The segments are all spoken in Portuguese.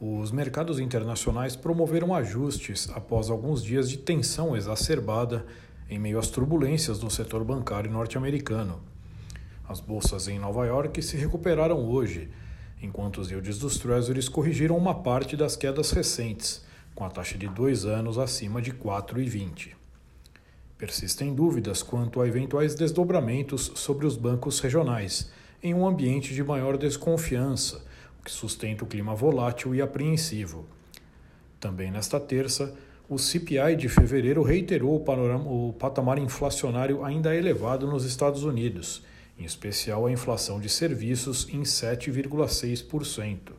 os mercados internacionais promoveram ajustes após alguns dias de tensão exacerbada em meio às turbulências do setor bancário norte-americano. As bolsas em Nova York se recuperaram hoje, enquanto os yields dos Treasuries corrigiram uma parte das quedas recentes, com a taxa de dois anos acima de 4,20. Persistem dúvidas quanto a eventuais desdobramentos sobre os bancos regionais, em um ambiente de maior desconfiança que sustenta o clima volátil e apreensivo. Também nesta terça, o CPI de fevereiro reiterou o, panorama, o patamar inflacionário ainda elevado nos Estados Unidos, em especial a inflação de serviços em 7,6%.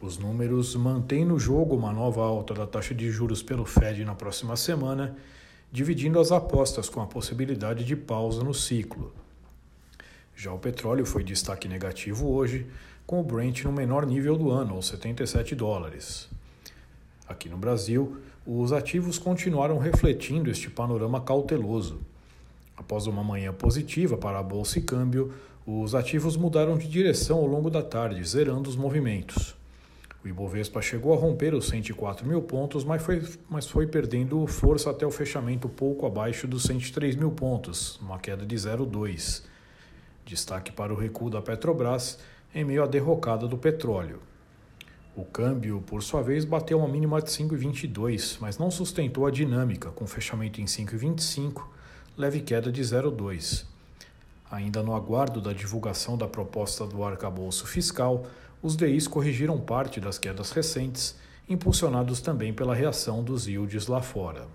Os números mantêm no jogo uma nova alta da taxa de juros pelo Fed na próxima semana, dividindo as apostas com a possibilidade de pausa no ciclo. Já o petróleo foi destaque negativo hoje, com o Brent no menor nível do ano, aos 77 dólares. Aqui no Brasil, os ativos continuaram refletindo este panorama cauteloso. Após uma manhã positiva para a bolsa e câmbio, os ativos mudaram de direção ao longo da tarde, zerando os movimentos. O Ibovespa chegou a romper os 104 mil pontos, mas foi, mas foi perdendo força até o fechamento pouco abaixo dos 103 mil pontos, uma queda de 0,2. Destaque para o recuo da Petrobras, em meio à derrocada do petróleo. O câmbio, por sua vez, bateu uma mínima de 5,22, mas não sustentou a dinâmica, com fechamento em 5,25, leve queda de 0,2. Ainda no aguardo da divulgação da proposta do arcabouço fiscal, os DIs corrigiram parte das quedas recentes, impulsionados também pela reação dos yields lá fora.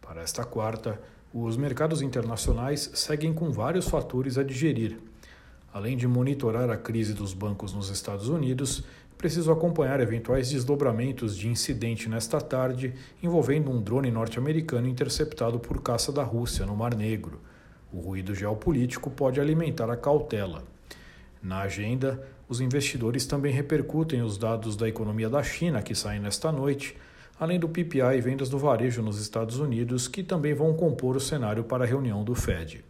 Para esta quarta, os mercados internacionais seguem com vários fatores a digerir, Além de monitorar a crise dos bancos nos Estados Unidos, preciso acompanhar eventuais desdobramentos de incidente nesta tarde envolvendo um drone norte-americano interceptado por caça da Rússia no Mar Negro. O ruído geopolítico pode alimentar a cautela. Na agenda, os investidores também repercutem os dados da economia da China que saem nesta noite, além do PPI e vendas do varejo nos Estados Unidos, que também vão compor o cenário para a reunião do Fed.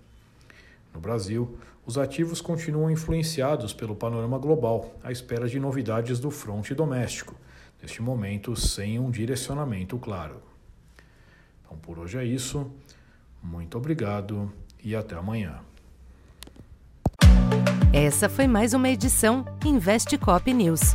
No Brasil, os ativos continuam influenciados pelo panorama global, à espera de novidades do fronte doméstico, neste momento sem um direcionamento claro. Então por hoje é isso. Muito obrigado e até amanhã. Essa foi mais uma edição Investe Cop News.